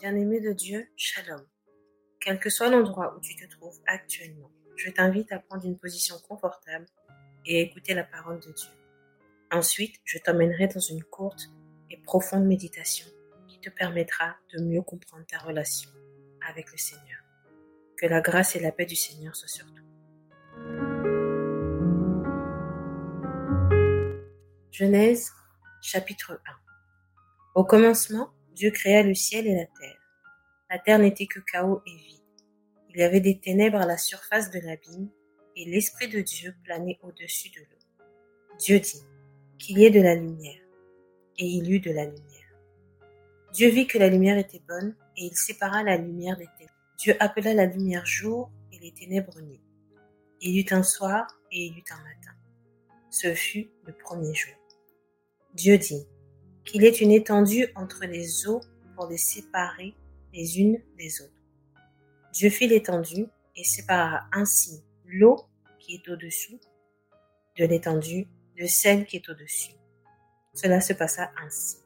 Bien-aimé de Dieu, Shalom. Quel que soit l'endroit où tu te trouves actuellement, je t'invite à prendre une position confortable et à écouter la parole de Dieu. Ensuite, je t'emmènerai dans une courte et profonde méditation qui te permettra de mieux comprendre ta relation avec le Seigneur. Que la grâce et la paix du Seigneur soient sur toi. Genèse chapitre 1 Au commencement, Dieu créa le ciel et la terre. La terre n'était que chaos et vide. Il y avait des ténèbres à la surface de l'abîme, et l'Esprit de Dieu planait au-dessus de l'eau. Dieu dit, qu'il y ait de la lumière. Et il eut de la lumière. Dieu vit que la lumière était bonne, et il sépara la lumière des ténèbres. Dieu appela la lumière jour et les ténèbres nuit. Il y eut un soir et il y eut un matin. Ce fut le premier jour. Dieu dit, qu'il ait une étendue entre les eaux pour les séparer les unes des autres. Dieu fit l'étendue et sépara ainsi l'eau qui est au-dessous de l'étendue de celle qui est au-dessus. Cela se passa ainsi.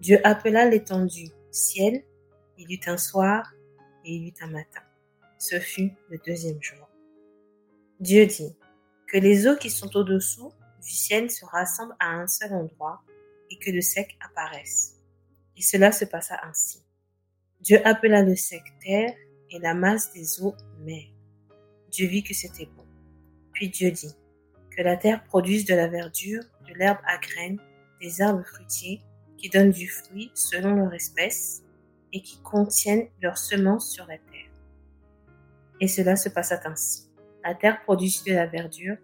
Dieu appela l'étendue ciel, il eut un soir et il eut un matin. Ce fut le deuxième jour. Dieu dit, que les eaux qui sont au-dessous du ciel se rassemblent à un seul endroit et que le sec apparaisse. Et cela se passa ainsi. Dieu appela le sec terre et la masse des eaux mer. Dieu vit que c'était bon. Puis Dieu dit, que la terre produise de la verdure, de l'herbe à graines, des arbres fruitiers, qui donnent du fruit selon leur espèce, et qui contiennent leurs semences sur la terre. Et cela se passa ainsi. La terre produisit de la verdure,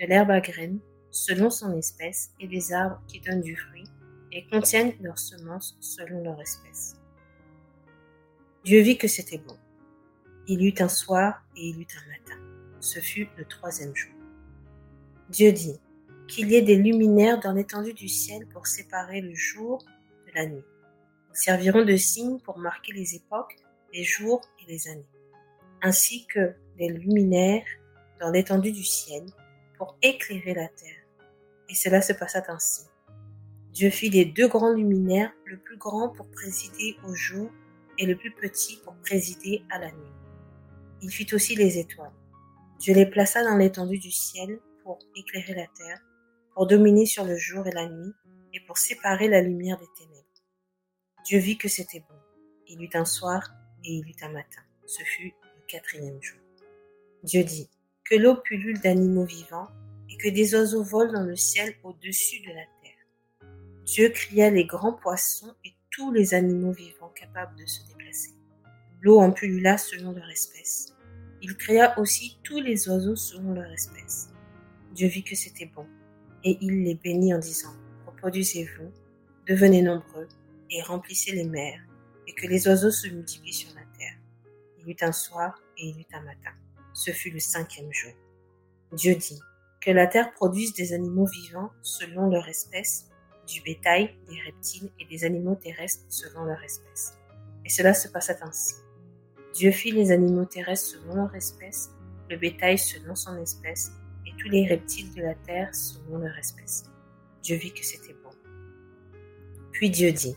de l'herbe à graines, selon son espèce, et des arbres qui donnent du fruit, et contiennent leurs semences selon leur espèce. Dieu vit que c'était bon. Il y eut un soir et il eut un matin. Ce fut le troisième jour. Dieu dit qu'il y ait des luminaires dans l'étendue du ciel pour séparer le jour de la nuit. Ils serviront de signes pour marquer les époques, les jours et les années, ainsi que des luminaires dans l'étendue du ciel pour éclairer la terre. Et cela se passa ainsi. Dieu fit les deux grands luminaires, le plus grand pour présider au jour et le plus petit pour présider à la nuit. Il fit aussi les étoiles. Dieu les plaça dans l'étendue du ciel pour éclairer la terre, pour dominer sur le jour et la nuit, et pour séparer la lumière des ténèbres. Dieu vit que c'était bon. Il eut un soir et il eut un matin. Ce fut le quatrième jour. Dieu dit, que l'eau pullule d'animaux vivants que des oiseaux volent dans le ciel au-dessus de la terre Dieu cria les grands poissons et tous les animaux vivants capables de se déplacer. L'eau en pullula selon leur espèce. Il créa aussi tous les oiseaux selon leur espèce. Dieu vit que c'était bon, et il les bénit en disant, Reproduisez-vous, devenez nombreux, et remplissez les mers, et que les oiseaux se multiplient sur la terre. Il y eut un soir et il y eut un matin. Ce fut le cinquième jour. Dieu dit, Que la terre produise des animaux vivants selon leur espèce, du bétail, des reptiles et des animaux terrestres selon leur espèce. Et cela se passa ainsi. Dieu fit les animaux terrestres selon leur espèce, le bétail selon son espèce, et tous les reptiles de la terre selon leur espèce. Dieu vit que c'était bon. Puis Dieu dit,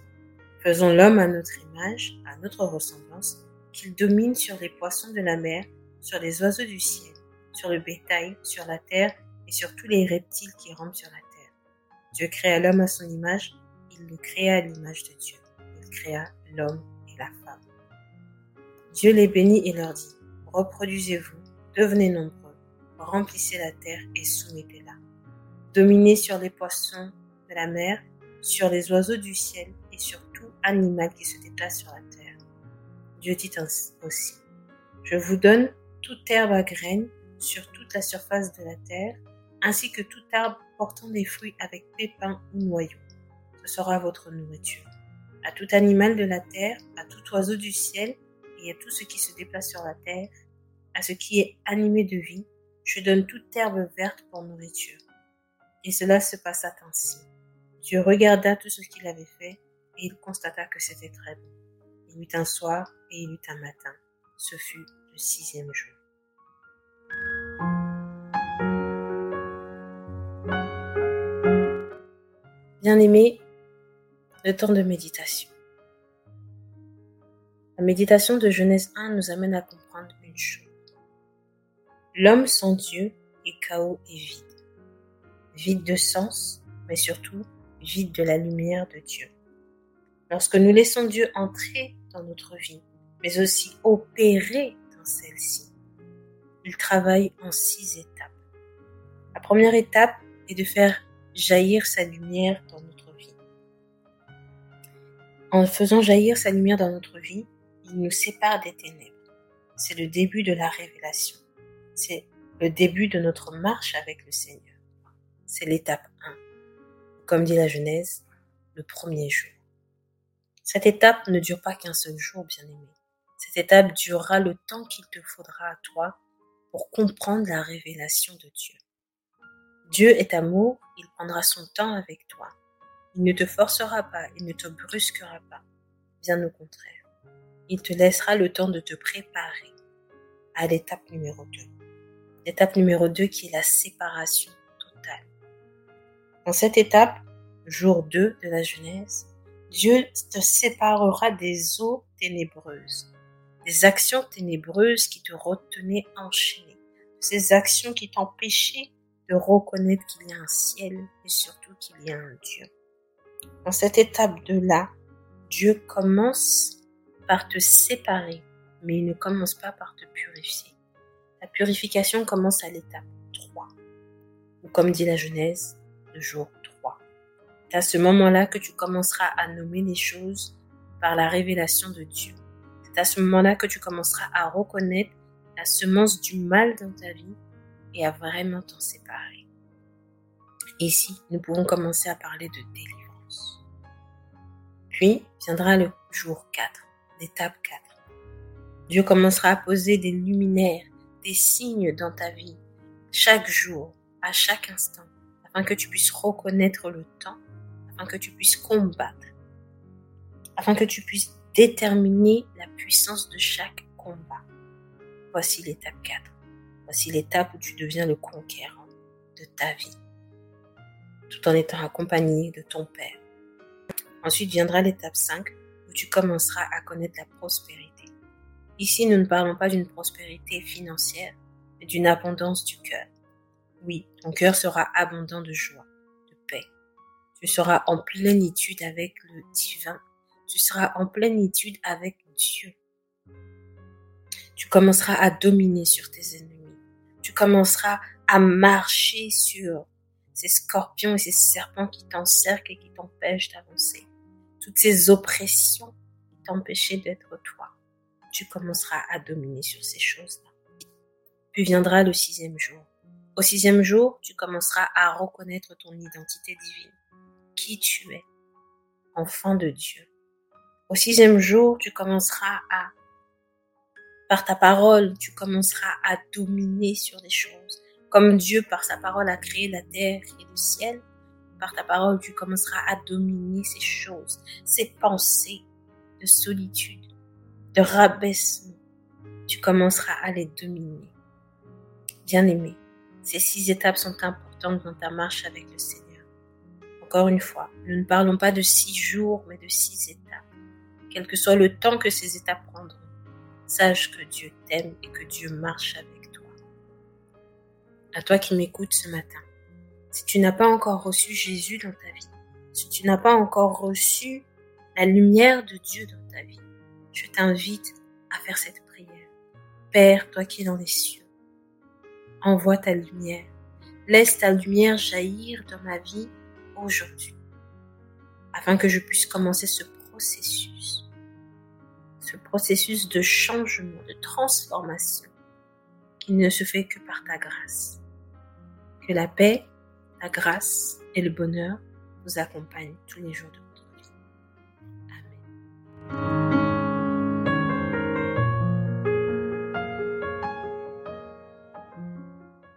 Faisons l'homme à notre image, à notre ressemblance, qu'il domine sur les poissons de la mer, sur les oiseaux du ciel, sur le bétail, sur la terre et sur tous les reptiles qui rampent sur la terre Dieu créa l'homme à son image, il le créa à l'image de Dieu. Il créa l'homme et la femme. Dieu les bénit et leur dit, reproduisez-vous, devenez nombreux, remplissez la terre et soumettez-la. Dominez sur les poissons de la mer, sur les oiseaux du ciel et sur tout animal qui se déplace sur la terre. Dieu dit aussi, je vous donne toute herbe à graines sur toute la surface de la terre, ainsi que tout arbre portant des fruits avec pépins ou noyaux. Ce sera votre nourriture. À tout animal de la terre, à tout oiseau du ciel, et à tout ce qui se déplace sur la terre, à ce qui est animé de vie, je donne toute herbe verte pour nourriture. Et cela se passa ainsi. Dieu regarda tout ce qu'il avait fait, et il constata que c'était très bon. Il eut un soir et il eut un matin. Ce fut le sixième jour. Bien-aimé, le temps de méditation. La méditation de Genèse 1 nous amène à comprendre une chose. L'homme sans Dieu est chaos et vide. Vide de sens, mais surtout vide de la lumière de Dieu. Lorsque nous laissons Dieu entrer dans notre vie, mais aussi opérer dans celle-ci, il travaille en six étapes. La première étape est de faire jaillir sa lumière dans notre vie. En faisant jaillir sa lumière dans notre vie, il nous sépare des ténèbres. C'est le début de la révélation. C'est le début de notre marche avec le Seigneur. C'est l'étape 1. Comme dit la Genèse, le premier jour. Cette étape ne dure pas qu'un seul jour, bien aimé. Cette étape durera le temps qu'il te faudra à toi pour comprendre la révélation de Dieu. Dieu est amour, il prendra son temps avec toi. Il ne te forcera pas, il ne te brusquera pas. Bien au contraire. Il te laissera le temps de te préparer à l'étape numéro 2. L'étape numéro 2 qui est la séparation totale. Dans cette étape, jour 2 de la Genèse, Dieu te séparera des eaux ténébreuses, des actions ténébreuses qui te retenaient enchaîné, ces actions qui t'empêchaient de reconnaître qu'il y a un ciel et surtout qu'il y a un Dieu. Dans cette étape de là, Dieu commence par te séparer, mais il ne commence pas par te purifier. La purification commence à l'étape 3, ou comme dit la Genèse, le jour 3. C'est à ce moment-là que tu commenceras à nommer les choses par la révélation de Dieu. C'est à ce moment-là que tu commenceras à reconnaître la semence du mal dans ta vie et à vraiment t'en séparer. Ici, nous pouvons commencer à parler de délivrance. Puis viendra le jour 4, l'étape 4. Dieu commencera à poser des luminaires, des signes dans ta vie, chaque jour, à chaque instant, afin que tu puisses reconnaître le temps, afin que tu puisses combattre, afin que tu puisses déterminer la puissance de chaque combat. Voici l'étape 4. Voici l'étape où tu deviens le conquérant de ta vie, tout en étant accompagné de ton Père. Ensuite viendra l'étape 5 où tu commenceras à connaître la prospérité. Ici, nous ne parlons pas d'une prospérité financière, mais d'une abondance du cœur. Oui, ton cœur sera abondant de joie, de paix. Tu seras en plénitude avec le divin. Tu seras en plénitude avec Dieu. Tu commenceras à dominer sur tes ennemis commenceras à marcher sur ces scorpions et ces serpents qui t'encerclent et qui t'empêchent d'avancer. Toutes ces oppressions qui t'empêchaient d'être toi. Tu commenceras à dominer sur ces choses-là. Puis viendra le sixième jour. Au sixième jour, tu commenceras à reconnaître ton identité divine. Qui tu es. Enfant de Dieu. Au sixième jour, tu commenceras à par ta parole, tu commenceras à dominer sur des choses. Comme Dieu, par sa parole, a créé la terre et le ciel, par ta parole, tu commenceras à dominer ces choses, ces pensées de solitude, de rabaissement. Tu commenceras à les dominer. Bien-aimé, ces six étapes sont importantes dans ta marche avec le Seigneur. Encore une fois, nous ne parlons pas de six jours, mais de six étapes. Quel que soit le temps que ces étapes prendront Sache que Dieu t'aime et que Dieu marche avec toi. À toi qui m'écoutes ce matin, si tu n'as pas encore reçu Jésus dans ta vie, si tu n'as pas encore reçu la lumière de Dieu dans ta vie, je t'invite à faire cette prière. Père, toi qui es dans les cieux, envoie ta lumière. Laisse ta lumière jaillir dans ma vie aujourd'hui, afin que je puisse commencer ce processus ce processus de changement, de transformation qui ne se fait que par ta grâce. Que la paix, la grâce et le bonheur vous accompagnent tous les jours de